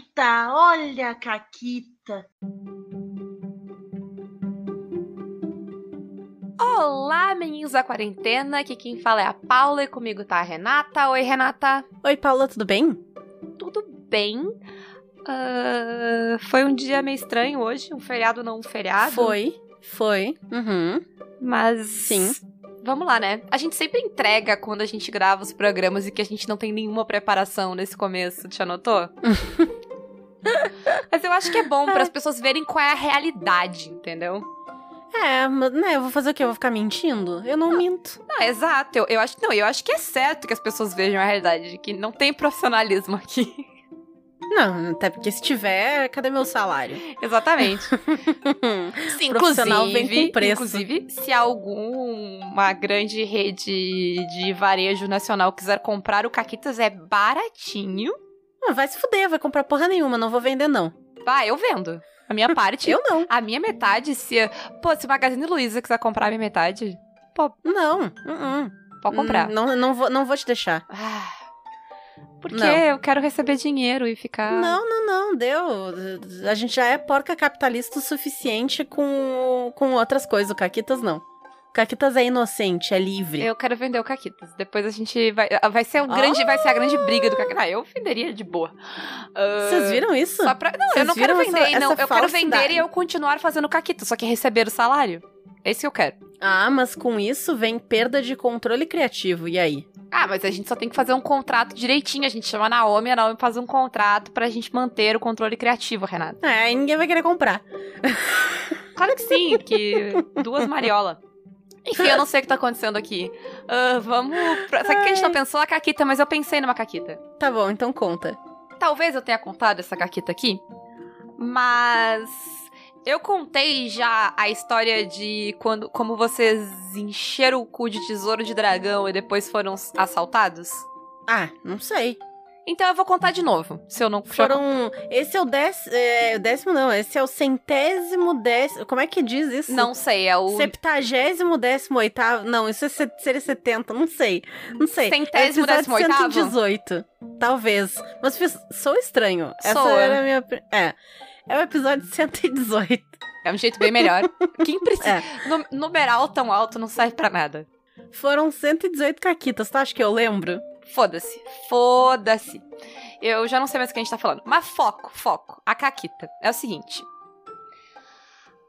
Caquita, olha a Caquita. Olá, meninos da quarentena. Aqui quem fala é a Paula e comigo tá a Renata. Oi, Renata. Oi, Paula, tudo bem? Tudo bem. Uh, foi um dia meio estranho hoje, um feriado não um feriado. Foi, foi. Uhum. Mas. Sim. Vamos lá, né? A gente sempre entrega quando a gente grava os programas e que a gente não tem nenhuma preparação nesse começo, te anotou? Mas eu acho que é bom para as pessoas verem qual é a realidade, entendeu? É, mas né, eu vou fazer o quê? Eu vou ficar mentindo? Eu não, não minto. Não, exato. Eu, eu acho não, eu acho que é certo que as pessoas vejam a realidade, de que não tem profissionalismo aqui. Não, até porque se tiver, cadê meu salário? Exatamente. Sim, profissional vem com preço. Inclusive, se alguma grande rede de varejo nacional quiser comprar o Caquitas, é baratinho. Não, vai se fuder, vai comprar porra nenhuma, não vou vender não. Vai, eu vendo. A minha parte. eu não. A minha metade, se. Pô, se o Magazine Luiza quiser comprar a minha metade. Pô. Não. Uh -uh. Pode comprar. Não, não, vou, não vou te deixar. Ah. Porque não. eu quero receber dinheiro e ficar. Não, não, não, deu. A gente já é porca capitalista o suficiente com, com outras coisas. O Caquitas não. Caquitas é inocente, é livre. Eu quero vender o Caquitas. Depois a gente vai. Vai ser, um grande, vai ser a grande briga do Caquitas. Ah, eu venderia de boa. Vocês uh, viram isso? Só pra... Não, Vocês eu não quero vender, essa, não. Essa eu quero vender e eu continuar fazendo Caquitas, só que receber o salário. É isso que eu quero. Ah, mas com isso vem perda de controle criativo. E aí? Ah, mas a gente só tem que fazer um contrato direitinho. A gente chama a Naomi, a Naomi faz um contrato pra gente manter o controle criativo, Renato. É, ninguém vai querer comprar. Claro que sim, que duas mariola. Enfim, eu não sei o que tá acontecendo aqui. Uh, vamos. Pra... Sabe que a gente não pensou a Caquita, mas eu pensei numa Caquita. Tá bom, então conta. Talvez eu tenha contado essa Caquita aqui, mas eu contei já a história de quando, como vocês encheram o cu de tesouro de dragão e depois foram assaltados? Ah, não sei. Então eu vou contar de novo, se eu não... Foram... Esse é o décimo... É, décimo não, esse é o centésimo décimo... Como é que diz isso? Não sei, é o... Septagésimo décimo oitavo... Não, isso é seria setenta, não sei. Não sei. Centésimo é décimo oitavo? 118, talvez. Mas sou estranho. Essa Sou. era a minha... É. É o episódio 118. É um jeito bem melhor. Quem precisa. É. Numeral tão alto não serve para nada. Foram 118 caquitas, tu acha que eu lembro? Foda-se. Foda-se. Eu já não sei mais o que a gente tá falando. Mas foco, foco. A caquita. É o seguinte.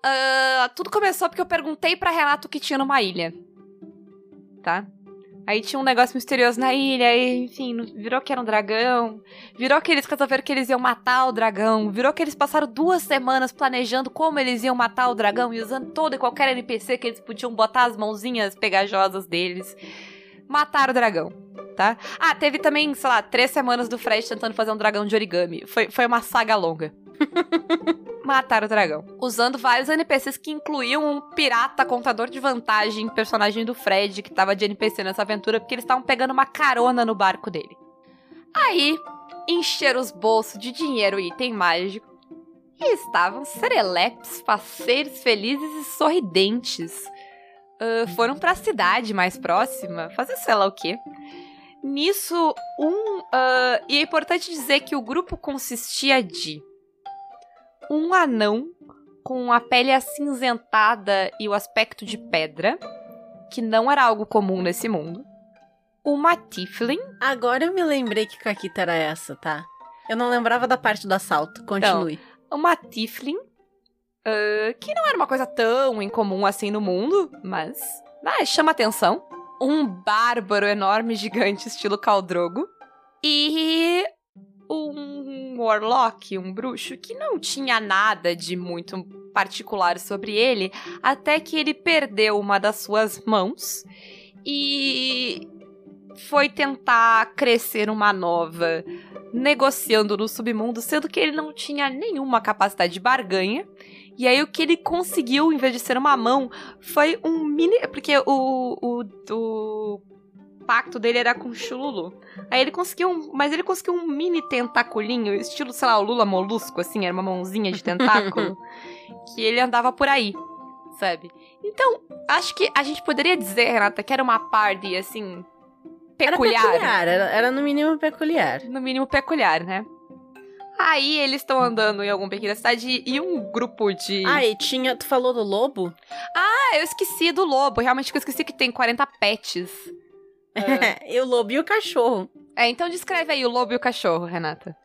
Uh, tudo começou porque eu perguntei pra Renato o que tinha numa ilha. Tá? Aí tinha um negócio misterioso na ilha, e, enfim, virou que era um dragão. Virou que eles resolveram que eles iam matar o dragão. Virou que eles passaram duas semanas planejando como eles iam matar o dragão e usando todo e qualquer NPC que eles podiam botar as mãozinhas pegajosas deles. Mataram o dragão, tá? Ah, teve também, sei lá, três semanas do Fred tentando fazer um dragão de origami. Foi, foi uma saga longa. Mataram o dragão. Usando vários NPCs que incluíam um pirata contador de vantagem, personagem do Fred, que tava de NPC nessa aventura, porque eles estavam pegando uma carona no barco dele. Aí, encheram os bolsos de dinheiro e item mágico. E estavam serelepes, faceiros, felizes e sorridentes. Uh, foram para a cidade mais próxima, fazer sei lá o quê. Nisso, um. Uh, e é importante dizer que o grupo consistia de um anão com a pele acinzentada e o aspecto de pedra, que não era algo comum nesse mundo. Uma Tiflin. Agora eu me lembrei que Kakita era essa, tá? Eu não lembrava da parte do assalto. Continue. Então, uma Tiflin, uh, que não era uma coisa tão incomum assim no mundo, mas chama atenção. Um bárbaro enorme, gigante, estilo Caldrogo. E um warlock, um bruxo, que não tinha nada de muito particular sobre ele, até que ele perdeu uma das suas mãos e foi tentar crescer uma nova, negociando no submundo, sendo que ele não tinha nenhuma capacidade de barganha. E aí o que ele conseguiu, em vez de ser uma mão, foi um mini. Porque o, o, o pacto dele era com o Chululu. Aí ele conseguiu um, mas ele conseguiu um mini tentaculinho, estilo, sei lá, o Lula molusco, assim, era uma mãozinha de tentáculo, que ele andava por aí, sabe? Então, acho que a gente poderia dizer, Renata, que era uma party, assim, peculiar. Era peculiar, era, era no mínimo peculiar. No mínimo peculiar, né? Aí eles estão andando em alguma pequena cidade e um grupo de. Ah, e tinha. Tu falou do lobo? Ah, eu esqueci do lobo. Realmente eu esqueci que tem 40 pets. e o lobo e o cachorro. É, então descreve aí o lobo e o cachorro, Renata.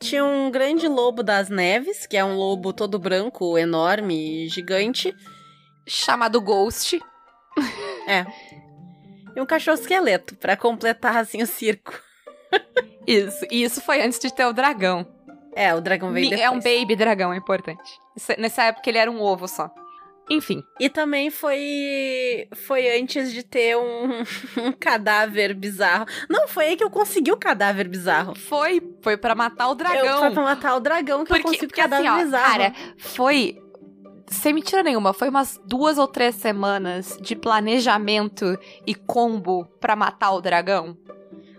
Tinha um grande lobo das neves, que é um lobo todo branco, enorme, gigante. Chamado Ghost. É. E um cachorro esqueleto, para completar assim o circo. Isso, e isso foi antes de ter o dragão. É, o dragão veio depois. É um baby dragão, é importante. Nessa época ele era um ovo só. Enfim. E também foi foi antes de ter um, um, cadáver bizarro. Não, foi aí que eu consegui o cadáver bizarro. Foi, foi para matar o dragão. Eu, foi pra matar o dragão que porque, eu consegui porque, o cadáver assim, ó, bizarro. Cara, foi sem mentira nenhuma, foi umas duas ou três semanas de planejamento e combo para matar o dragão.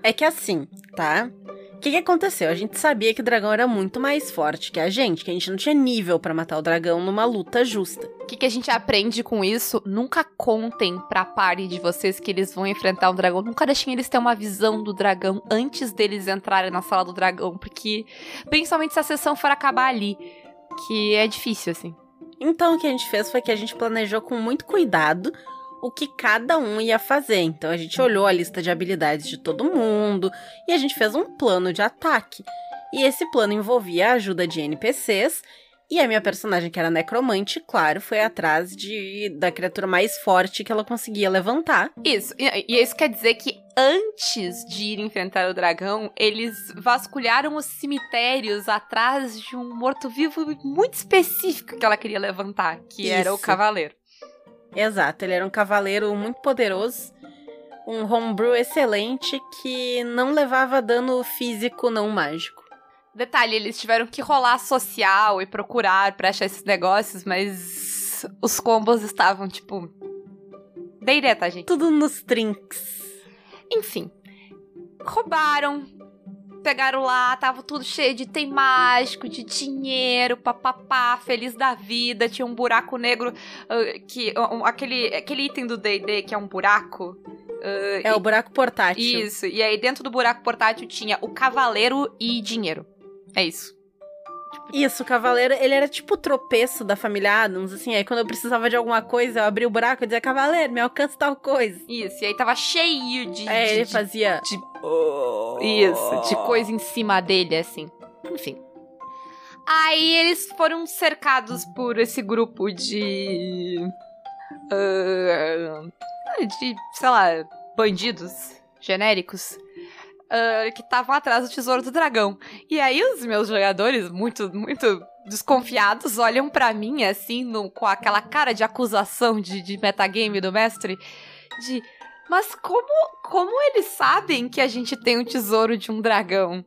É que assim, tá? O que, que aconteceu? A gente sabia que o dragão era muito mais forte que a gente, que a gente não tinha nível para matar o dragão numa luta justa. O que, que a gente aprende com isso? Nunca contem pra party de vocês que eles vão enfrentar um dragão. Nunca deixem eles ter uma visão do dragão antes deles entrarem na sala do dragão, porque principalmente se a sessão for acabar ali, que é difícil assim. Então o que a gente fez foi que a gente planejou com muito cuidado o que cada um ia fazer. Então a gente olhou a lista de habilidades de todo mundo e a gente fez um plano de ataque. E esse plano envolvia a ajuda de NPCs e a minha personagem, que era necromante, claro, foi atrás de da criatura mais forte que ela conseguia levantar. Isso. E, e isso quer dizer que antes de ir enfrentar o dragão, eles vasculharam os cemitérios atrás de um morto-vivo muito específico que ela queria levantar, que isso. era o cavaleiro. Exato, ele era um cavaleiro muito poderoso, um homebrew excelente que não levava dano físico não mágico. Detalhe, eles tiveram que rolar social e procurar pra achar esses negócios, mas os combos estavam, tipo. Deiré, tá, gente? Tudo nos trinks. Enfim. Roubaram. Pegaram lá, tava tudo cheio de item mágico, de dinheiro, papapá, feliz da vida. Tinha um buraco negro, uh, que um, aquele, aquele item do D&D que é um buraco. Uh, é e, o buraco portátil. Isso, e aí dentro do buraco portátil tinha o cavaleiro e dinheiro. É isso. Isso, o cavaleiro, ele era tipo o tropeço da família Adams, assim, aí quando eu precisava de alguma coisa, eu abria o buraco e dizia, cavaleiro, me alcança tal coisa. Isso, e aí tava cheio de... É, de, ele de, fazia... De, isso, de coisa em cima dele, assim. Enfim. Aí eles foram cercados por esse grupo de... Uh, de, sei lá, bandidos genéricos uh, que estavam atrás do tesouro do dragão. E aí os meus jogadores, muito, muito desconfiados, olham para mim assim, no, com aquela cara de acusação de, de metagame do mestre, de. Mas como, como eles sabem que a gente tem um tesouro de um dragão?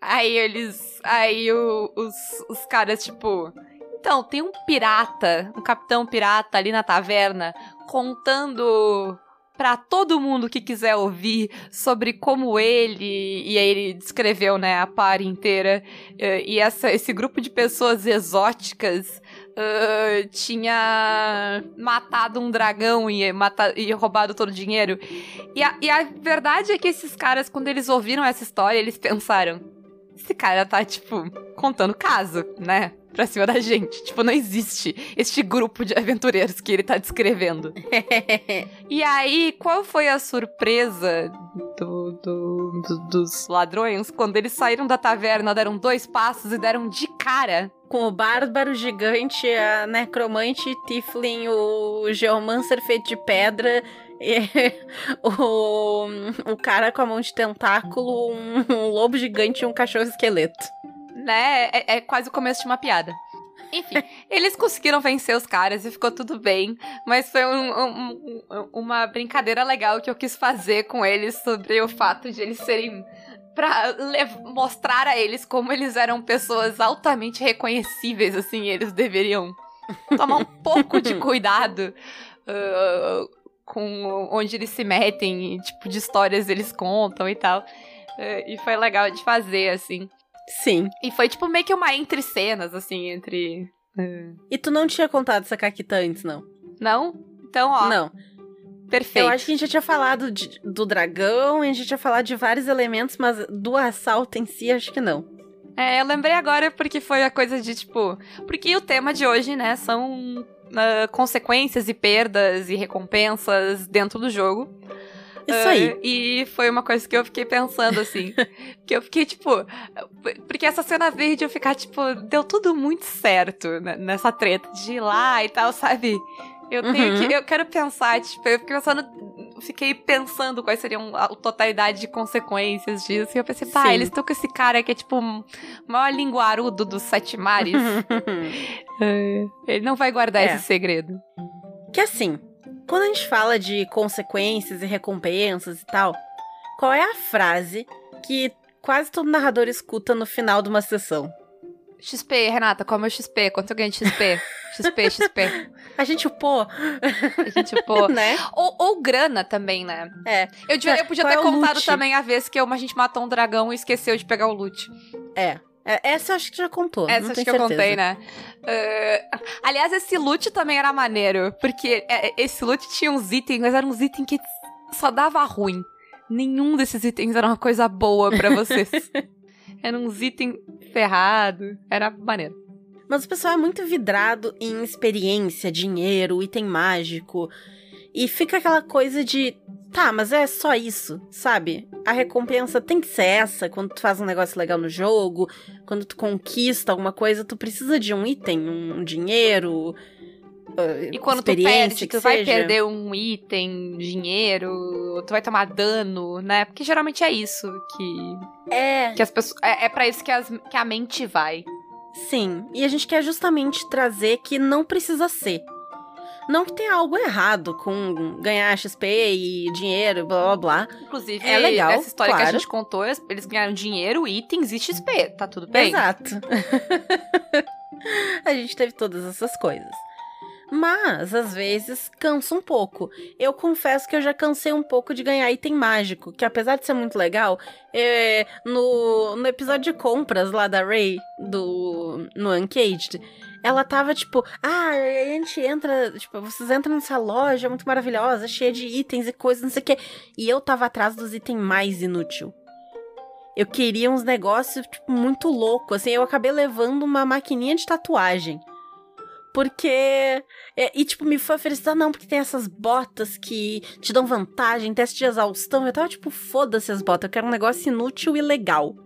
Aí eles. Aí o, os, os caras, tipo. Então, tem um pirata, um capitão pirata ali na taverna, contando para todo mundo que quiser ouvir sobre como ele e aí ele descreveu, né, a par inteira uh, e essa, esse grupo de pessoas exóticas uh, tinha matado um dragão e, mata, e roubado todo o dinheiro. E a, e a verdade é que esses caras, quando eles ouviram essa história, eles pensaram: esse cara tá, tipo, contando caso, né? pra cima da gente. Tipo, não existe este grupo de aventureiros que ele tá descrevendo. e aí, qual foi a surpresa do, do, do, dos ladrões quando eles saíram da taverna, deram dois passos e deram de cara com o bárbaro gigante, a necromante, Tiflin, o geomancer feito de pedra, o, o cara com a mão de tentáculo, um, um lobo gigante e um cachorro esqueleto né? É, é quase o começo de uma piada. Enfim, eles conseguiram vencer os caras e ficou tudo bem, mas foi um, um, um, uma brincadeira legal que eu quis fazer com eles sobre o fato de eles serem. pra mostrar a eles como eles eram pessoas altamente reconhecíveis, assim, eles deveriam tomar um pouco de cuidado uh, com onde eles se metem, e, tipo, de histórias eles contam e tal. Uh, e foi legal de fazer, assim. Sim. E foi tipo meio que uma entre cenas, assim, entre. Uh... E tu não tinha contado essa caquita antes, não? Não? Então, ó. Não. Perfeito. Eu acho que a gente já tinha falado de, do dragão, a gente já tinha falado de vários elementos, mas do assalto em si, acho que não. É, eu lembrei agora porque foi a coisa de tipo. Porque o tema de hoje, né, são uh, consequências e perdas e recompensas dentro do jogo. Isso aí. Uh, e foi uma coisa que eu fiquei pensando, assim. que eu fiquei, tipo. Porque essa cena verde eu ficar, tipo, deu tudo muito certo nessa treta de ir lá e tal, sabe? Eu tenho uhum. que. Eu quero pensar, tipo, eu fiquei pensando. Fiquei pensando quais seriam a totalidade de consequências disso. E eu pensei, pá, eles estão com esse cara que é tipo o maior linguarudo dos sete mares. É, ele não vai guardar é. esse segredo. Que assim, quando a gente fala de consequências e recompensas e tal, qual é a frase que quase todo narrador escuta no final de uma sessão? XP, Renata, qual é o meu XP? Quanto eu ganho de XP? XP, XP. A gente upou. A gente upou. né? Ou, ou, grana também, né? É. Eu, devia, eu podia qual ter é contado loot? também a vez que a gente matou um dragão e esqueceu de pegar o loot. É. É, essa eu acho que já contou. Essa acho que eu contei, né? Uh, aliás, esse loot também era maneiro. Porque é, esse loot tinha uns itens, mas eram uns itens que só dava ruim. Nenhum desses itens era uma coisa boa para vocês. eram uns itens ferrados. Era maneiro. Mas o pessoal é muito vidrado em experiência, dinheiro, item mágico. E fica aquela coisa de Tá, mas é só isso, sabe? A recompensa tem que ser essa quando tu faz um negócio legal no jogo, quando tu conquista alguma coisa, tu precisa de um item, um dinheiro. E quando tu perde, tu vai perder um item, dinheiro, tu vai tomar dano, né? Porque geralmente é isso que. É. Que as pessoas. É, é pra isso que, as, que a mente vai. Sim, e a gente quer justamente trazer que não precisa ser. Não que tenha algo errado com ganhar XP e dinheiro, blá blá blá. Inclusive, é legal. Essa história claro. que a gente contou, eles ganharam dinheiro, itens e XP. Tá tudo bem? Exato. a gente teve todas essas coisas. Mas, às vezes, cansa um pouco. Eu confesso que eu já cansei um pouco de ganhar item mágico, que apesar de ser muito legal, é, no, no episódio de compras lá da Ray, do, no Uncaged, ela tava tipo, ah, a gente entra, tipo, vocês entram nessa loja muito maravilhosa, cheia de itens e coisas, não sei o quê. E eu tava atrás dos itens mais inútil. Eu queria uns negócios, tipo, muito louco. Assim, eu acabei levando uma maquininha de tatuagem. Porque. É, e, tipo, me foi oferecido, ah, não, porque tem essas botas que te dão vantagem, teste de exaustão. Eu tava, tipo, foda-se as botas, eu quero um negócio inútil e legal.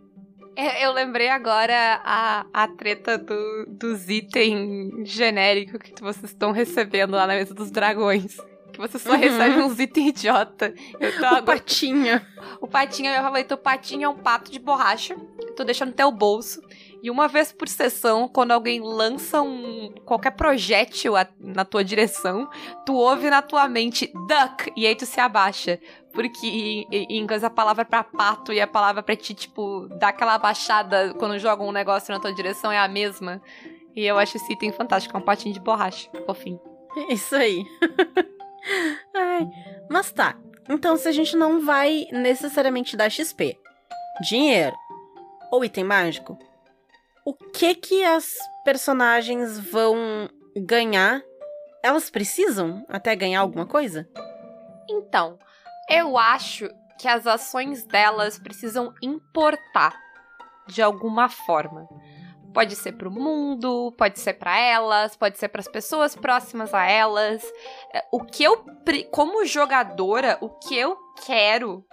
É, eu lembrei agora a, a treta do, dos itens genéricos que vocês estão recebendo lá na mesa dos dragões. Que você só uhum. recebe uns itens idiota. Eu tô o agora... patinho. O patinho, eu falei, o patinho é um pato de borracha. Tu deixa no teu bolso. E uma vez por sessão, quando alguém lança um qualquer projétil na tua direção, tu ouve na tua mente duck e aí tu se abaixa. Porque em, inglês a palavra pra pato e a palavra pra ti, tipo, dar aquela abaixada quando jogam um negócio na tua direção é a mesma. E eu acho esse item fantástico, é um patinho de borracha, fofinho. Isso aí. Ai, mas tá. Então, se a gente não vai necessariamente dar XP, dinheiro ou item mágico, o que que as personagens vão ganhar? Elas precisam até ganhar alguma coisa? Então, eu acho que as ações delas precisam importar de alguma forma. Pode ser para o mundo, pode ser para elas, pode ser para as pessoas próximas a elas. É, o que eu, como jogadora, o que eu quero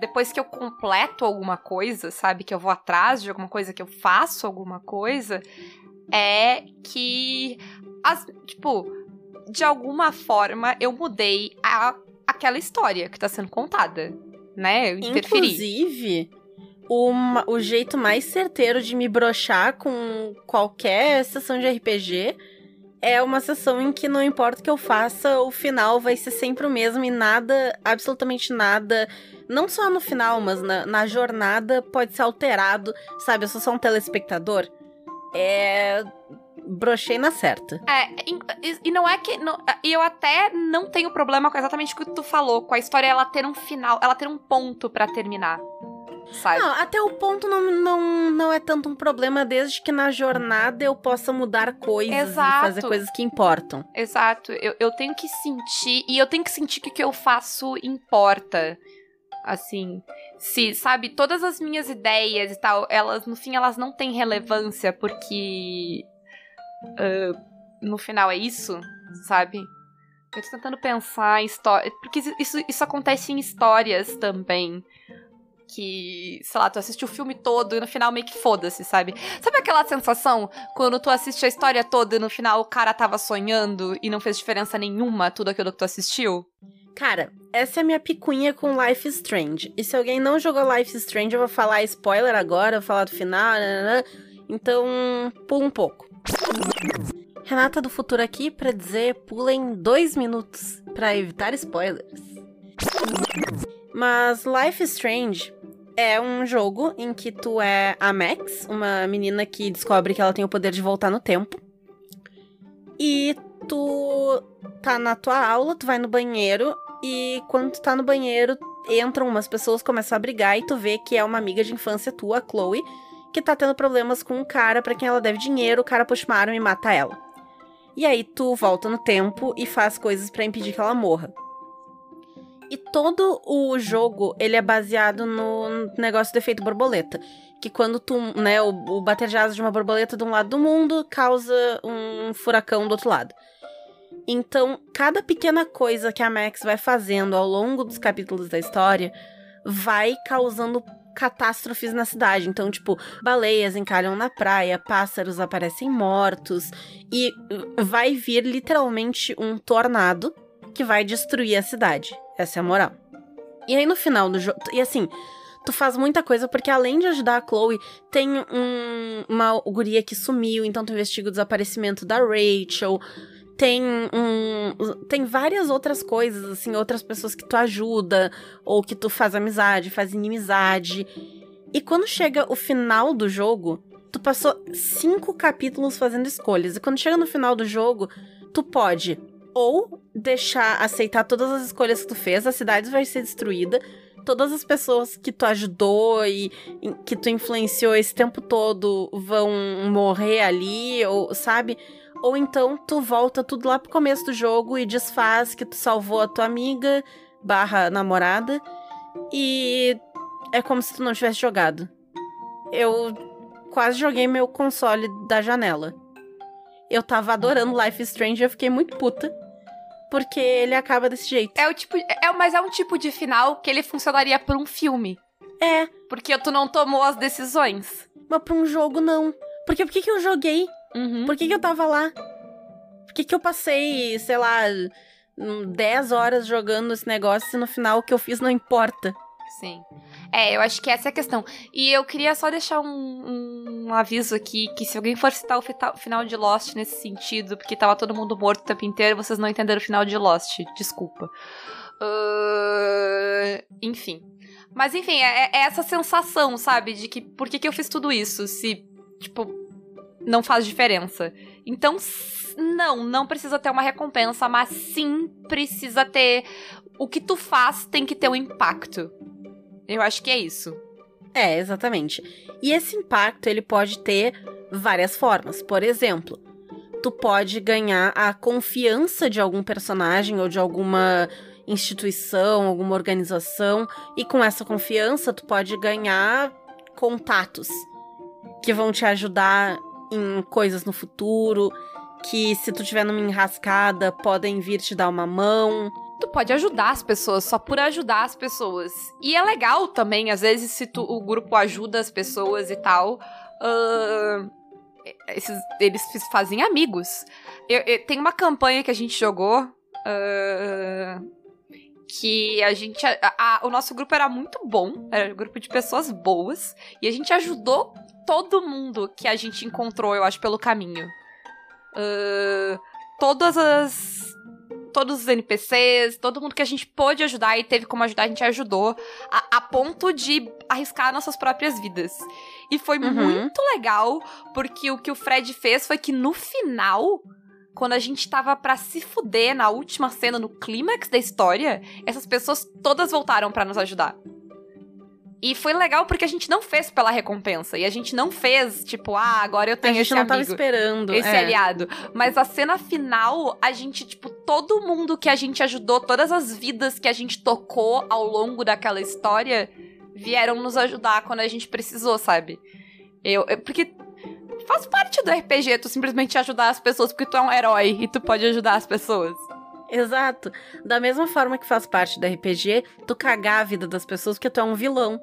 depois que eu completo alguma coisa, sabe? Que eu vou atrás de alguma coisa, que eu faço alguma coisa, é que, as, tipo, de alguma forma eu mudei a, aquela história que tá sendo contada, né? Eu interferi. Inclusive, o jeito mais certeiro de me brochar com qualquer sessão de RPG é uma sessão em que não importa o que eu faça, o final vai ser sempre o mesmo e nada, absolutamente nada não só no final, mas na, na jornada pode ser alterado, sabe? Eu sou só um telespectador. É brochei na certa. É, e, e não é que. Não, e eu até não tenho problema com exatamente o que tu falou, com a história ela ter um final, ela ter um ponto para terminar. Sabe? Não, até o ponto não, não, não é tanto um problema, desde que na jornada eu possa mudar coisas Exato. e fazer coisas que importam. Exato. Eu, eu tenho que sentir, e eu tenho que sentir que o que eu faço importa. Assim, se, sabe, todas as minhas ideias e tal, elas, no fim, elas não têm relevância porque. Uh, no final é isso, sabe? Eu tô tentando pensar em história. Porque isso, isso acontece em histórias também que, sei lá, tu assiste o filme todo e no final meio que foda-se, sabe? Sabe aquela sensação quando tu assiste a história toda e no final o cara tava sonhando e não fez diferença nenhuma tudo aquilo que tu assistiu? Cara, essa é a minha picuinha com Life Strange. E se alguém não jogou Life Strange, eu vou falar spoiler agora, vou falar do final, então pula um pouco. Renata do futuro aqui para dizer pulem dois minutos para evitar spoilers. Mas Life Strange é um jogo em que tu é a Max, uma menina que descobre que ela tem o poder de voltar no tempo. E tu tá na tua aula, tu vai no banheiro e quando tu tá no banheiro, entram umas pessoas, começam a brigar e tu vê que é uma amiga de infância tua, a Chloe, que tá tendo problemas com um cara para quem ela deve dinheiro, o cara puxa uma arma e mata ela. E aí tu volta no tempo e faz coisas para impedir que ela morra. E todo o jogo, ele é baseado no negócio do efeito borboleta. Que quando tu, né, o, o bater de asas de uma borboleta de um lado do mundo causa um furacão do outro lado. Então, cada pequena coisa que a Max vai fazendo ao longo dos capítulos da história vai causando catástrofes na cidade. Então, tipo, baleias encalham na praia, pássaros aparecem mortos e vai vir literalmente um tornado que vai destruir a cidade. Essa é a moral. E aí no final do jogo. E assim, tu faz muita coisa, porque além de ajudar a Chloe, tem um, uma guria que sumiu, então tu investiga o desaparecimento da Rachel. Tem um. Tem várias outras coisas, assim, outras pessoas que tu ajuda, ou que tu faz amizade, faz inimizade. E quando chega o final do jogo, tu passou cinco capítulos fazendo escolhas. E quando chega no final do jogo, tu pode ou deixar aceitar todas as escolhas que tu fez, a cidade vai ser destruída, todas as pessoas que tu ajudou e que tu influenciou esse tempo todo vão morrer ali, ou sabe? Ou então tu volta tudo lá pro começo do jogo e desfaz que tu salvou a tua amiga barra namorada e é como se tu não tivesse jogado. Eu quase joguei meu console da janela. Eu tava adorando Life is Strange e eu fiquei muito puta porque ele acaba desse jeito. É o tipo. É, mas é um tipo de final que ele funcionaria pra um filme. É. Porque tu não tomou as decisões. Mas pra um jogo, não. Porque por que, que eu joguei? Uhum. Por que, que eu tava lá? Por que, que eu passei, sei lá, 10 horas jogando esse negócio e no final o que eu fiz não importa? Sim. É, eu acho que essa é a questão. E eu queria só deixar um, um, um aviso aqui, que se alguém for citar o final de Lost nesse sentido, porque tava todo mundo morto o tempo inteiro, vocês não entenderam o final de Lost. Desculpa. Uh, enfim. Mas enfim, é, é, essa sensação, sabe? De que por que, que eu fiz tudo isso? Se, tipo, não faz diferença. Então, não, não precisa ter uma recompensa, mas sim precisa ter. O que tu faz tem que ter um impacto. Eu acho que é isso. É, exatamente. E esse impacto ele pode ter várias formas. Por exemplo, tu pode ganhar a confiança de algum personagem ou de alguma instituição, alguma organização, e com essa confiança tu pode ganhar contatos que vão te ajudar em coisas no futuro, que se tu tiver numa enrascada podem vir te dar uma mão tu pode ajudar as pessoas só por ajudar as pessoas. E é legal também, às vezes, se tu, o grupo ajuda as pessoas e tal. Uh, esses, eles fazem amigos. Eu, eu, tem uma campanha que a gente jogou. Uh, que a gente. A, a, o nosso grupo era muito bom, era um grupo de pessoas boas, e a gente ajudou todo mundo que a gente encontrou, eu acho, pelo caminho. Uh, todas as todos os NPCs, todo mundo que a gente pôde ajudar e teve como ajudar, a gente ajudou, a, a ponto de arriscar nossas próprias vidas. E foi uhum. muito legal, porque o que o Fred fez foi que no final, quando a gente tava para se fuder na última cena, no clímax da história, essas pessoas todas voltaram para nos ajudar. E foi legal porque a gente não fez pela recompensa. E a gente não fez, tipo, ah, agora eu A tenho gente esse não amigo. tava esperando. Esse é. aliado. Mas a cena final, a gente, tipo, todo mundo que a gente ajudou, todas as vidas que a gente tocou ao longo daquela história, vieram nos ajudar quando a gente precisou, sabe? Eu, eu- porque faz parte do RPG tu simplesmente ajudar as pessoas porque tu é um herói e tu pode ajudar as pessoas. Exato. Da mesma forma que faz parte do RPG, tu cagar a vida das pessoas porque tu é um vilão.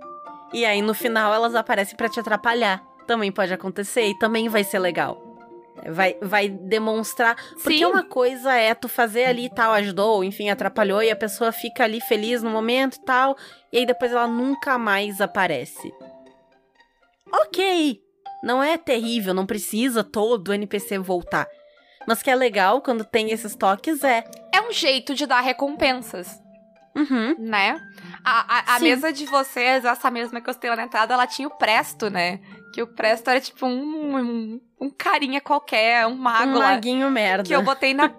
E aí no final elas aparecem pra te atrapalhar. Também pode acontecer e também vai ser legal. Vai, vai demonstrar. Porque Sim. uma coisa é tu fazer ali e tal, ajudou, enfim, atrapalhou, e a pessoa fica ali feliz no momento e tal, e aí depois ela nunca mais aparece. Ok! Não é terrível, não precisa todo NPC voltar. Mas que é legal quando tem esses toques é. É um jeito de dar recompensas. Uhum. né? A, a, a mesa de vocês, essa mesma que eu tenho na entrada, ela tinha o Presto, né? Que o Presto era tipo um, um, um carinha qualquer, um mago Um lá. maguinho merda. Que eu botei na.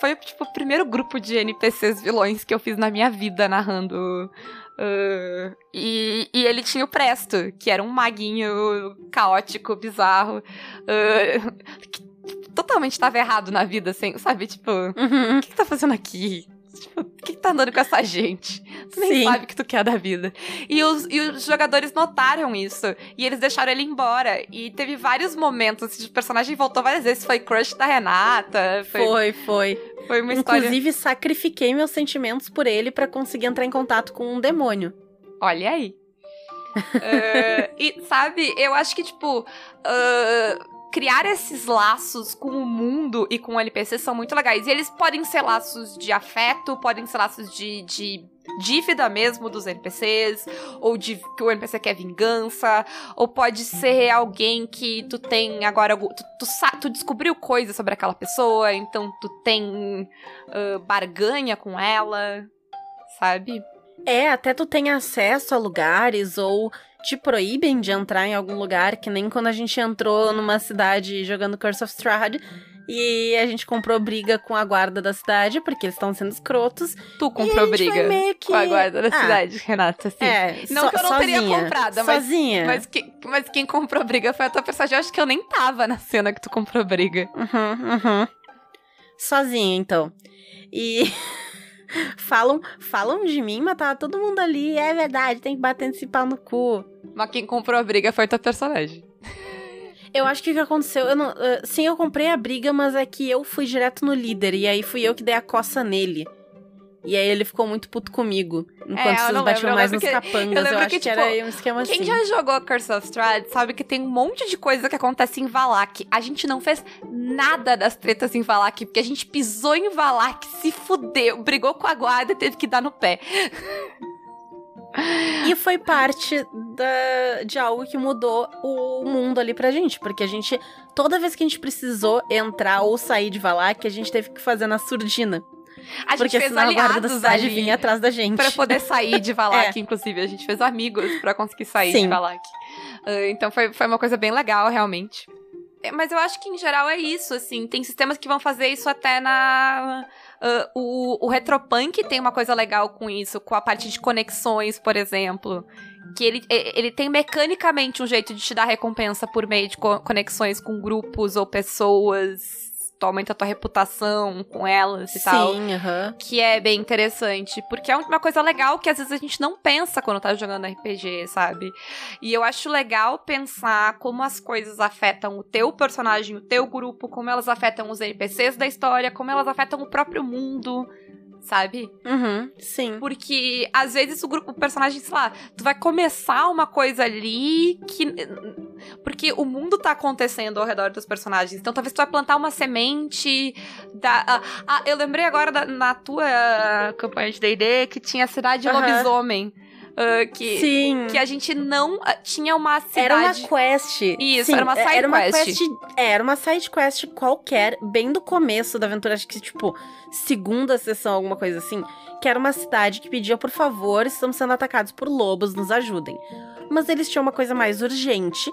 Foi tipo o primeiro grupo de NPCs vilões que eu fiz na minha vida narrando. uh, e, e ele tinha o Presto, que era um maguinho caótico, bizarro. uh, que totalmente tava errado na vida, assim, sabe? Tipo, o Uhum. que, que tá fazendo aqui? Tipo, o que, que tá andando com essa gente? Tu nem Sim. sabe o que tu quer da vida. E os, e os jogadores notaram isso. E eles deixaram ele embora. E teve vários momentos. O personagem voltou várias vezes. Foi crush da Renata. Foi, Foi, foi. foi uma história. Inclusive, sacrifiquei meus sentimentos por ele pra conseguir entrar em contato com um demônio. Olha aí. Eh, e, sabe, eu acho que, tipo, ah, criar esses laços com o mundo e com o NPC são muito legais. E eles podem ser laços de afeto, podem ser laços de, de dívida mesmo dos NPCs, ou de que o NPC quer vingança, ou pode ser alguém que tu tem agora. Tu, tu, tu descobriu coisas sobre aquela pessoa, então tu tem ah, barganha com ela, sabe? É, até tu tem acesso a lugares ou te proíbem de entrar em algum lugar, que nem quando a gente entrou numa cidade jogando Curse of Strahd e a gente comprou briga com a guarda da cidade, porque eles estão sendo escrotos. Tu comprou briga que... com a guarda da Ah, cidade, Renata, sim. É, Não so- que eu não teria sozinha, comprado, mas- Sozinha. Mas, que- mas quem comprou briga foi a tua personagem. Eu acho que eu nem tava na cena que tu comprou briga. Uhum, uhum. Sozinha, então. E falam, falam de mim, mas tava todo mundo ali. É verdade, tem que bater nesse pau no cu. Mas quem comprou a briga foi tua personagem. Eu acho que o que aconteceu. Eu não, eh, sim, eu comprei a briga, mas é que eu fui direto no líder. E aí fui eu que dei a coça nele. E aí ele ficou muito puto comigo. Enquanto É, eu vocês batiam lembro, eu mais nos que- capangas. eu Eu, lembro acho que, que, tipo, era um esquema Quem assim. já jogou Curse of Strahd sabe que tem um monte de coisa que acontece em Valak. A gente não fez nada das tretas em Valak, porque a gente pisou em Valak, se fudeu, brigou com a guarda e teve que dar no pé. E foi parte da, de algo que mudou o mundo ali pra gente. Porque a gente, toda vez que a gente precisou entrar ou sair de Valak, a gente teve que fazer na surdina. A gente Porque fez senão a guarda da aliados cidade ali. vinha atrás da gente. Pra poder sair de Valak, inclusive. A gente fez amigos pra conseguir sair de Sim. Valak. Ah, então foi, foi uma coisa bem legal, realmente. É, Mas eu acho que em geral é isso, assim. Tem sistemas que vão fazer isso até na. ah, o, o Retropunk tem uma coisa legal com isso, com a parte de conexões, por exemplo. Que ele, ele tem mecanicamente um jeito de te dar recompensa por meio de co- conexões com grupos ou pessoas. Tu aumenta a tua reputação com elas e tal Sim, aham. que é bem interessante, porque é uma coisa legal que às vezes a gente não pensa quando tá jogando RPG, sabe? E eu acho legal pensar como as coisas afetam o teu personagem, o teu grupo, como elas afetam os NPCs da história, como elas afetam o próprio mundo, sabe? Uhum, sim. Porque às vezes o grupo, o personagem, sei lá, tu vai começar uma coisa ali que. Porque o mundo tá acontecendo ao redor dos personagens. Então talvez tu vai plantar uma semente. Da, ah, ah, eu lembrei agora da- na tua campanha de DD que tinha a cidade de Aham. lobisomem. ah, que, Sim. que a gente não ah, tinha uma cidade. Era uma quest. Isso, Sim, era uma side era uma quest. quest. É, era uma side quest qualquer, bem do começo da aventura, acho que tipo, segunda sessão, alguma coisa assim. Que era uma cidade que pedia, por favor, estamos sendo atacados por lobos, nos ajudem. Mas eles tinham uma coisa mais urgente.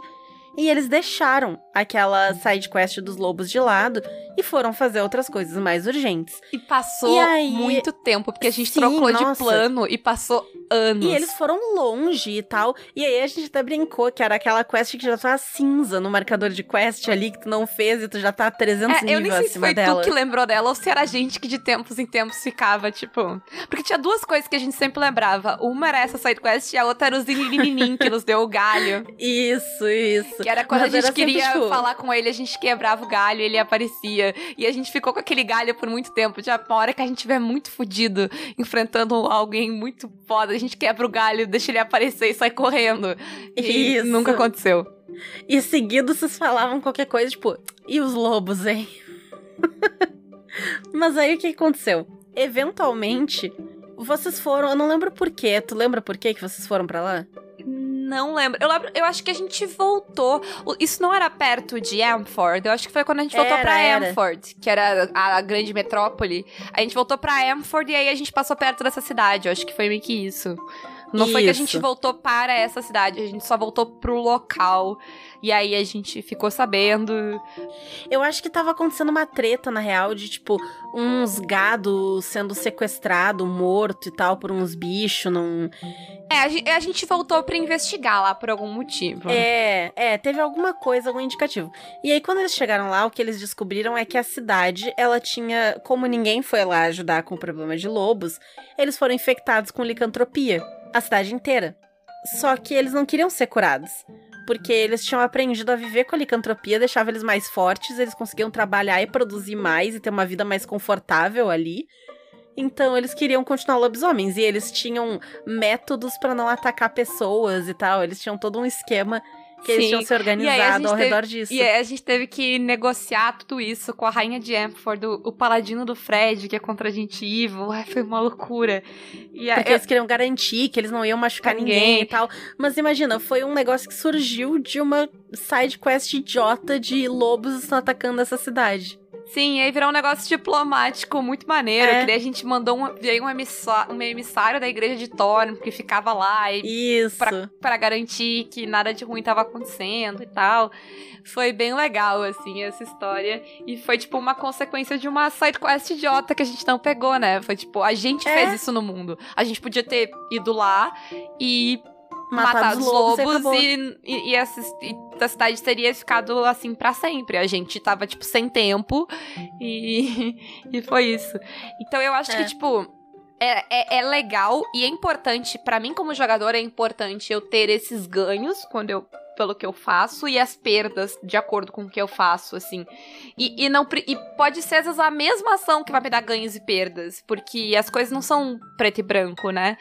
E eles deixaram aquela side quest dos lobos de lado e foram fazer outras coisas mais urgentes. E passou E aí- muito tempo, porque a gente Sim, trocou de nossa. plano e passou anos. E eles foram longe e tal. E aí a gente até brincou que era aquela quest que já tá cinza no marcador de quest ali, que tu não fez e tu já tá 300 É, eu nem sei se foi dela. tu que lembrou dela ou se era a gente que de tempos em tempos ficava, tipo. Porque tinha duas coisas que a gente sempre lembrava. Uma era essa side quest e a outra era o Zinininim que nos deu o galho. Isso, isso. Que era quando Mas a gente queria tipo, falar com ele, a gente quebrava o galho e ele aparecia. E a gente ficou com aquele galho por muito tempo. Já uma hora que a gente tiver muito fudido, enfrentando alguém muito foda, a gente quebra o galho, deixa ele aparecer e sai correndo. E Isso. nunca aconteceu. E seguido vocês falavam qualquer coisa, tipo, e os lobos, hein? Mas aí o que aconteceu? Eventualmente, vocês foram, eu não lembro por quê. Tu lembra por quê que vocês foram pra lá? Não lembro. Eu lembro, eu acho que a gente voltou. Isso não era perto de Amford. Eu acho que foi quando a gente voltou Era, pra era. Amford, que era a, a grande metrópole. A gente voltou pra Amford e aí a gente passou perto dessa cidade. Eu acho que foi meio que isso. Não foi que a Isso. gente voltou para essa cidade, a gente só voltou pro local. E aí a gente ficou sabendo. Eu acho que tava acontecendo uma treta, na real, de tipo, uns gado sendo sequestrado, morto e tal, por uns bichos num. É, a gente, voltou pra investigar lá por algum motivo. É, é, teve alguma coisa, algum indicativo. E aí, quando eles chegaram lá, o que eles descobriram é que a cidade, ela tinha. Como ninguém foi lá ajudar com o problema de lobos, eles foram infectados com licantropia. A cidade inteira. Só que eles não queriam ser curados. Porque eles tinham aprendido a viver com a licantropia, deixava eles mais fortes, eles conseguiam trabalhar e produzir mais e ter uma vida mais confortável ali. Então eles queriam continuar lobisomens e eles tinham métodos pra não atacar pessoas e tal. Eles tinham todo um esquema que eles tinham se organizado ao teve- redor disso. E a gente teve que negociar tudo isso com a rainha de Amford, o, o paladino do Fred, que é contra a gente evil. Ai, foi uma loucura. E Porque eles queriam garantir que eles não iam machucar ninguém. Ninguém. e tal. Mas imagina, foi um negócio que surgiu de uma side quest idiota de lobos estão atacando essa cidade. Sim, aí virou um negócio diplomático muito maneiro. É. Que daí a gente mandou um, veio um, emissó- um emissário da igreja de Thorn, que ficava lá e Isso. pra garantir que nada de ruim tava acontecendo e tal. Foi bem legal, assim, essa história. E foi, tipo, uma consequência de uma sidequest idiota que a gente não pegou, né? Foi, tipo, a gente É. fez isso no mundo. A gente podia ter ido lá e Matar matar os os lobos e lobos e, e, e essa, e a cidade teria ficado assim pra sempre. A gente tava, tipo, sem tempo e, e foi isso. Então eu acho É. que, tipo, é, é, é legal e é importante, pra mim como jogador, é importante eu ter esses ganhos quando eu pelo que eu faço e as perdas de acordo com o que eu faço, assim. E, e não e pode ser às vezes a mesma ação que vai me dar ganhos e perdas, porque as coisas não são preto e branco, né?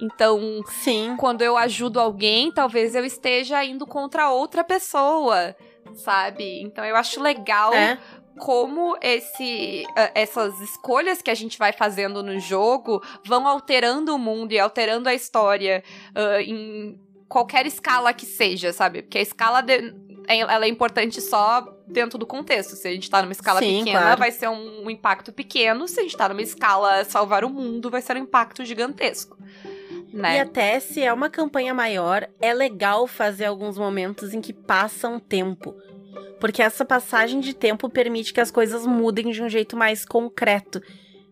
Então, Sim. quando eu ajudo alguém, talvez eu esteja indo contra outra pessoa, sabe? Então eu acho legal É. como esse, essas escolhas que a gente vai fazendo no jogo vão alterando o mundo e alterando a história ah, em qualquer escala que seja, sabe? Porque a escala de- é- ela é importante só dentro do contexto. Se a gente tá numa escala Sim, pequena, claro. vai ser um, um impacto pequeno. Se a gente tá numa escala salvar o mundo, vai ser um impacto gigantesco. Né? E até se é uma campanha maior, é legal fazer alguns momentos em que passa um tempo. Porque essa passagem de tempo permite que as coisas mudem de um jeito mais concreto.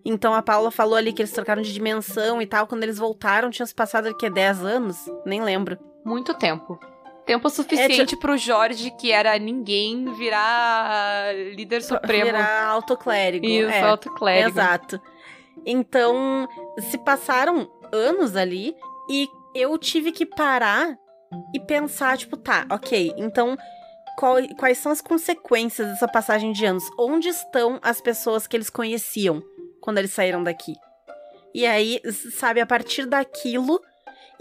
Então a Paula falou ali que eles trocaram de dimensão e tal. Quando eles voltaram, tinha se passado aqui 10 anos? Nem lembro. Muito tempo. Tempo suficiente pro Jorge, que era ninguém, virar líder supremo. Virar autoclérigo. Isso, é. autoclérigo. Exato. Então, se passaram anos ali e eu tive que parar e pensar, tipo, tá, ok, então qual- quais são as consequências dessa passagem de anos? Onde estão as pessoas que eles conheciam quando eles saíram daqui? E aí, sabe, a partir daquilo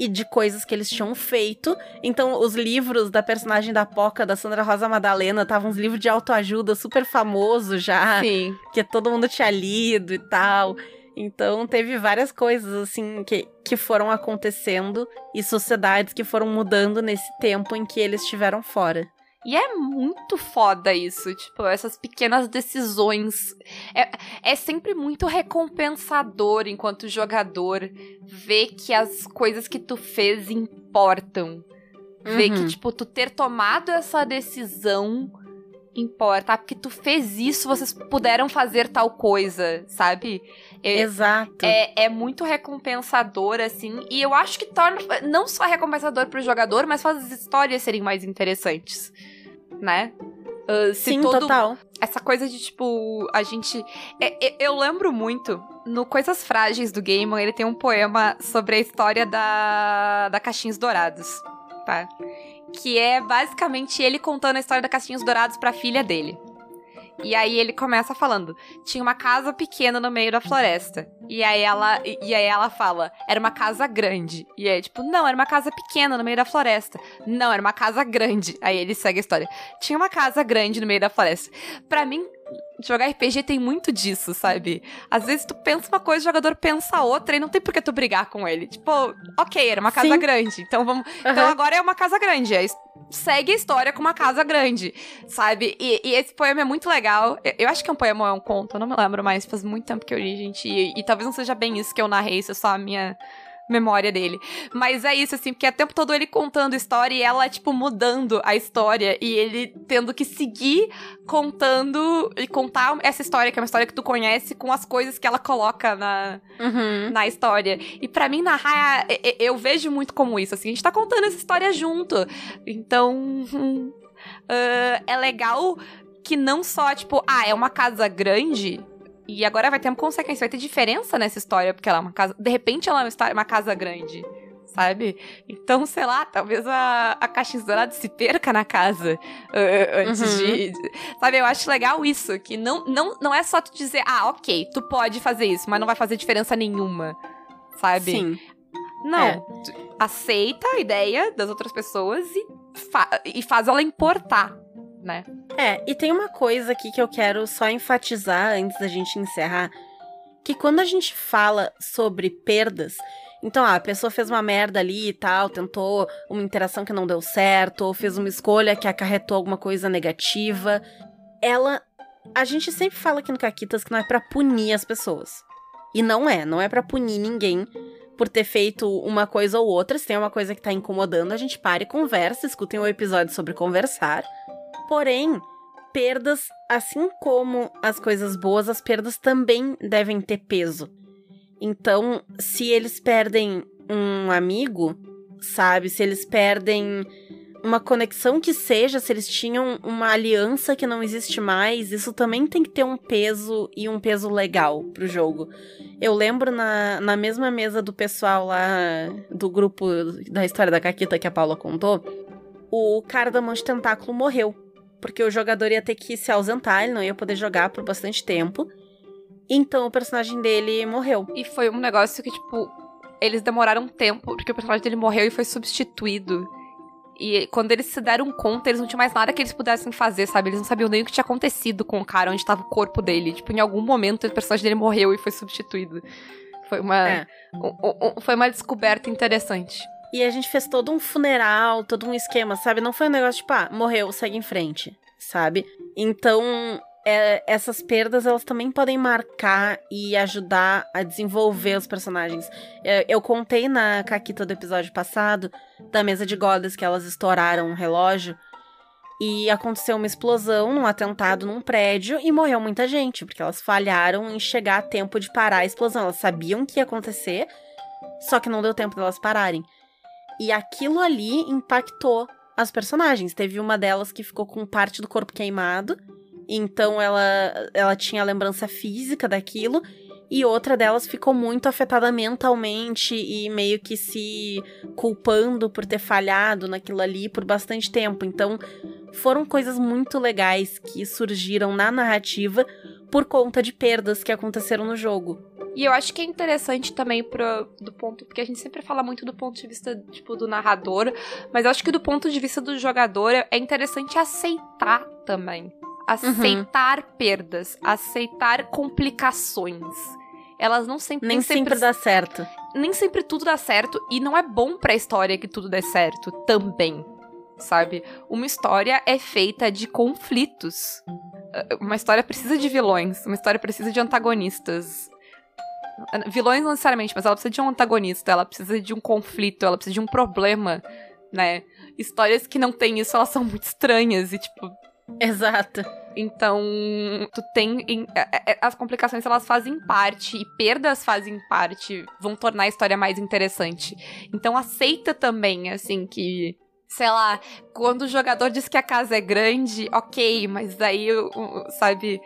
e de coisas que eles tinham feito. Então, os livros da personagem da Poca, da Sandra Rosa Madalena, estavam uns livros de autoajuda super famoso já Sim. que todo mundo tinha lido e tal. Então teve várias coisas assim que, que foram acontecendo e sociedades que foram mudando nesse tempo em que eles estiveram fora. E é muito foda isso, tipo, essas pequenas decisões. É, é sempre muito recompensador enquanto jogador ver que as coisas que tu fez importam. Ver Uhum. que, tipo, tu ter tomado essa decisão importa. Ah, porque tu fez isso, vocês puderam fazer tal coisa, sabe? É, Exato. é, é muito recompensador, assim. E eu acho que torna não só recompensador pro jogador, mas faz as histórias serem mais interessantes. Né? Se Sim, todo- total. essa coisa de, tipo, a gente. é- é- eu lembro muito. No Coisas Frágeis do Gaiman, ele tem um poema sobre a história da, da Caixinhos Dourados, tá? Que é basicamente ele contando a história da Caixinhos Dourados pra filha dele. E aí ele começa falando: tinha uma casa pequena no meio da floresta. E aí ela, e aí ela fala: era uma casa grande. E aí, tipo, não, era uma casa pequena no meio da floresta. Não, era uma casa grande. Aí ele segue a história. Tinha uma casa grande no meio da floresta. Pra mim, jogar RPG tem muito disso, sabe? Às vezes tu pensa uma coisa, o jogador pensa outra e não tem por que tu brigar com ele. Tipo, ok, era uma casa Sim. grande, então vamos. Então Aham. agora é uma casa grande. É, segue a história com uma casa grande, sabe? E, e esse poema é muito legal. Eu, eu acho que é um poema ou é um conto, eu não me lembro mais. Faz muito tempo que eu li, gente. E, e talvez não seja bem isso que eu narrei, isso é só a minha memória dele. Mas é isso, assim, porque é o tempo todo ele contando história e ela, tipo, mudando a história. E ele tendo que seguir contando e contar essa história, que é uma história que tu conhece, com as coisas que ela coloca na, Uhum. na história. E pra mim, narrar, eu vejo muito como isso, assim, a gente tá contando essa história junto. Então, hum, ah, é legal que não só, tipo, ah, é uma casa grande. E agora vai ter uma consequência, vai ter diferença nessa história, porque ela é uma casa. De repente ela é uma, história- uma casa grande, sabe? Então, sei lá, talvez a, a Caixinha Dourada se perca na casa ah, antes Uhum. de. Sabe, eu acho legal isso, que não, não, não é só tu dizer, ah, ok, tu pode fazer isso, mas não vai fazer diferença nenhuma, sabe? Sim. Não. É. aceita a ideia das outras pessoas e, fa- e faz ela importar, né? É, e tem uma coisa aqui que eu quero só enfatizar antes da gente encerrar, que quando a gente fala sobre perdas, então, ah, a pessoa fez uma merda ali e tal, tentou uma interação que não deu certo, ou fez uma escolha que acarretou alguma coisa negativa, ela a gente sempre fala aqui no Caquitas que não é pra punir as pessoas. E não é, não é pra punir ninguém por ter feito uma coisa ou outra. Se tem uma coisa que tá incomodando, a gente para e conversa, escutem o episódio sobre conversar. Porém, perdas, assim como as coisas boas, as perdas também devem ter peso. Então, se eles perdem um amigo, sabe? Se eles perdem uma conexão que seja, se eles tinham uma aliança que não existe mais, isso também tem que ter um peso e um peso legal pro jogo. Eu lembro na, na mesma mesa do pessoal lá do grupo da história da Caquita que a Paula contou, o cara da mão de tentáculo morreu. Porque o jogador ia ter que se ausentar, ele não ia poder jogar por bastante tempo. Então o personagem dele morreu. E foi um negócio que, tipo, eles demoraram um tempo, porque o personagem dele morreu e foi substituído. E quando eles se deram conta, eles não tinham mais nada que eles pudessem fazer, sabe? Eles não sabiam nem o que tinha acontecido com o cara, onde estava o corpo dele. Tipo, em algum momento o personagem dele morreu e foi substituído. Foi uma, É. um- um- foi uma descoberta interessante. E a gente fez todo um funeral, todo um esquema, sabe? Não foi um negócio tipo, ah, morreu, segue em frente, sabe? Então, é, essas perdas, elas também podem marcar e ajudar a desenvolver os personagens. É, eu contei na Caquita do episódio passado, da mesa de godas, que elas estouraram um relógio. E aconteceu uma explosão, um atentado num prédio e morreu muita gente, porque elas falharam em chegar a tempo de parar a explosão. Elas sabiam que ia acontecer, só que não deu tempo delas pararem. E aquilo ali impactou as personagens. Teve uma delas que ficou com parte do corpo queimado, então ela, ela tinha a lembrança física daquilo, e outra delas ficou muito afetada mentalmente e meio que se culpando por ter falhado naquilo ali por bastante tempo. Então, foram coisas muito legais que surgiram na narrativa por conta de perdas que aconteceram no jogo. E eu acho que é interessante também pro, do ponto. Porque a gente sempre fala muito do ponto de vista, tipo, do narrador. Mas eu acho que do ponto de vista do jogador é interessante aceitar também. Aceitar perdas, aceitar complicações. Elas não sempre. Nem sempre dá certo. nem sempre tudo dá certo e não é bom pra história que tudo dê certo também, sabe? Uma história é feita de conflitos. Uma história precisa de vilões, uma história precisa de antagonistas. Vilões não necessariamente, mas ela precisa de um antagonista, ela precisa de um conflito, ela precisa de um problema né? Histórias que não tem isso, elas são muito estranhas e, tipo, Exato. Então, tu tem. em- é- é- As complicações elas fazem parte e perdas fazem parte, vão tornar a história mais interessante. Então, aceita também, assim, que. Sei lá, quando o jogador diz que a casa é grande, ok, mas o- sabe,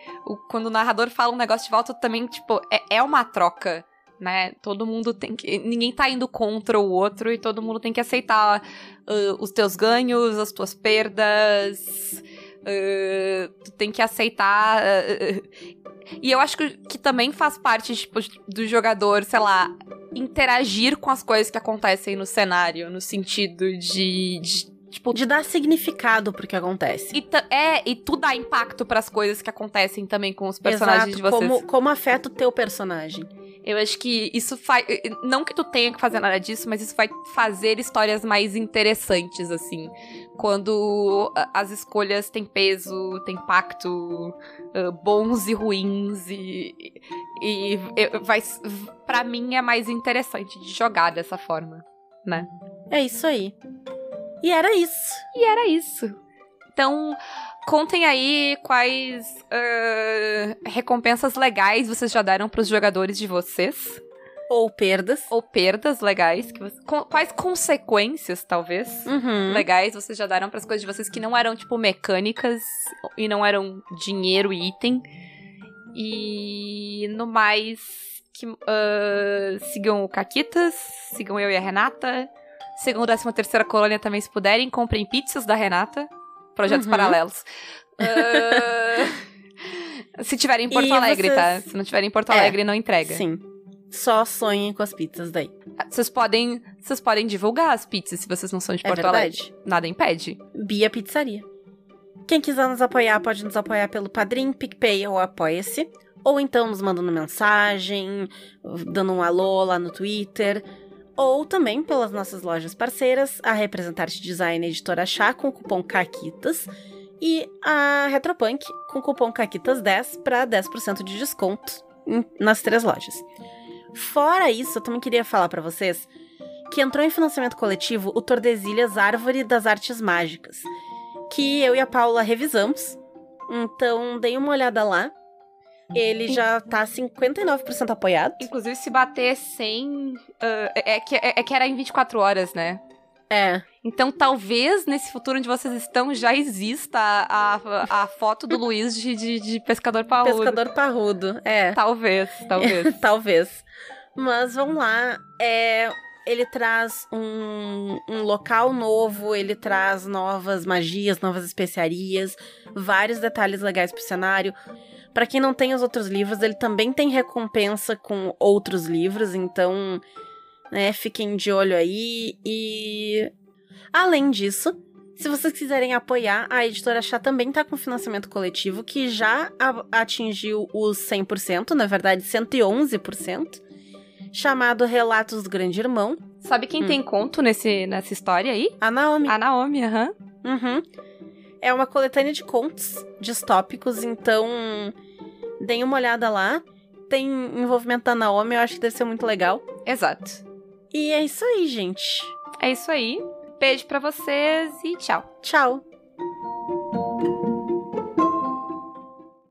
quando o narrador fala um negócio de volta, também, tipo, é, é uma troca, né? Todo mundo tem que. Ninguém tá indo contra o outro e todo mundo tem que aceitar ah, os teus ganhos, as tuas perdas. Uh, tu tem que aceitar. uh, uh, e eu acho que, que também faz parte tipo, do jogador, sei lá, interagir com as coisas que acontecem no cenário, no sentido de. de, tipo, De dar significado pro que acontece. e é, e tu dá impacto pras coisas que acontecem também com os personagens Exato, de vocês. como, como afeta o teu personagem. Eu acho que isso faz. Não que tu tenha que fazer nada disso, mas isso vai fazer histórias mais interessantes, assim. Quando as escolhas têm peso, têm impacto, ah, bons e ruins, e. E, e vai. Pra mim é mais interessante de jogar dessa forma, né? É isso aí. E era isso. E era isso. Então, contem aí quais ah, recompensas legais vocês já deram pros jogadores de vocês. Ou perdas. ou perdas legais, que você- quais consequências, talvez, Uhum. legais vocês já deram para as coisas de vocês que não eram, tipo, mecânicas e não eram dinheiro e item. E no mais, que, ah, sigam o Caquitas, sigam eu e a Renata, sigam o 13 terceira colônia também se puderem, comprem pizzas da Renata, projetos Uhum. paralelos. Ah, se tiverem em Porto E Alegre, vocês- tá? Se não tiverem em Porto É, Alegre, não entrega. Sim. Só sonhem com as pizzas daí. Vocês podem, vocês podem divulgar as pizzas se vocês não são de É Porto Alegre. Nada impede. Bia Pizzaria. Quem quiser nos apoiar, pode nos apoiar pelo Padrim, PicPay ou Apoia-se. Ou então nos mandando mensagem, dando um alô lá no Twitter. Ou também pelas nossas lojas parceiras, a Representarte Design Editora Chá com cupom CAQUITAS e a Retropunk com cupom CAQUITAS10 para 10% de desconto nas três lojas. Fora isso, eu também queria falar para vocês que entrou em financiamento coletivo o Tordesilhas Árvore das Artes Mágicas, que eu e a Paula revisamos. Então, dei uma olhada lá. Ele já tá 59% apoiado. Inclusive, se bater 100... ah, é, que, é, é que era em 24 horas, né? É, Então, talvez, nesse futuro onde vocês estão, já exista a, a, a foto do Luiz de, de, de pescador parrudo. pescador parrudo. É, Talvez, talvez. talvez. Mas vamos lá. É, ele traz um, um local novo, ele traz novas magias, novas especiarias, vários detalhes legais pro cenário. Pra quem não tem os outros livros, ele também tem recompensa com outros livros, então, né, fiquem de olho aí. E além disso, se vocês quiserem apoiar, a editora Chá também tá com financiamento coletivo que já atingiu os 100%, na verdade 111%, chamado Relatos do Grande Irmão, Sabe quem Hum. tem conto nesse, nessa história aí? a Naomi. A Naomi, aham. Uhum. É uma coletânea de contos distópicos, então deem uma olhada lá. Tem envolvimento da Naomi, eu acho que deve ser muito legal. Exato. E é isso aí, gente. É isso aí. Beijo pra vocês e tchau. Tchau.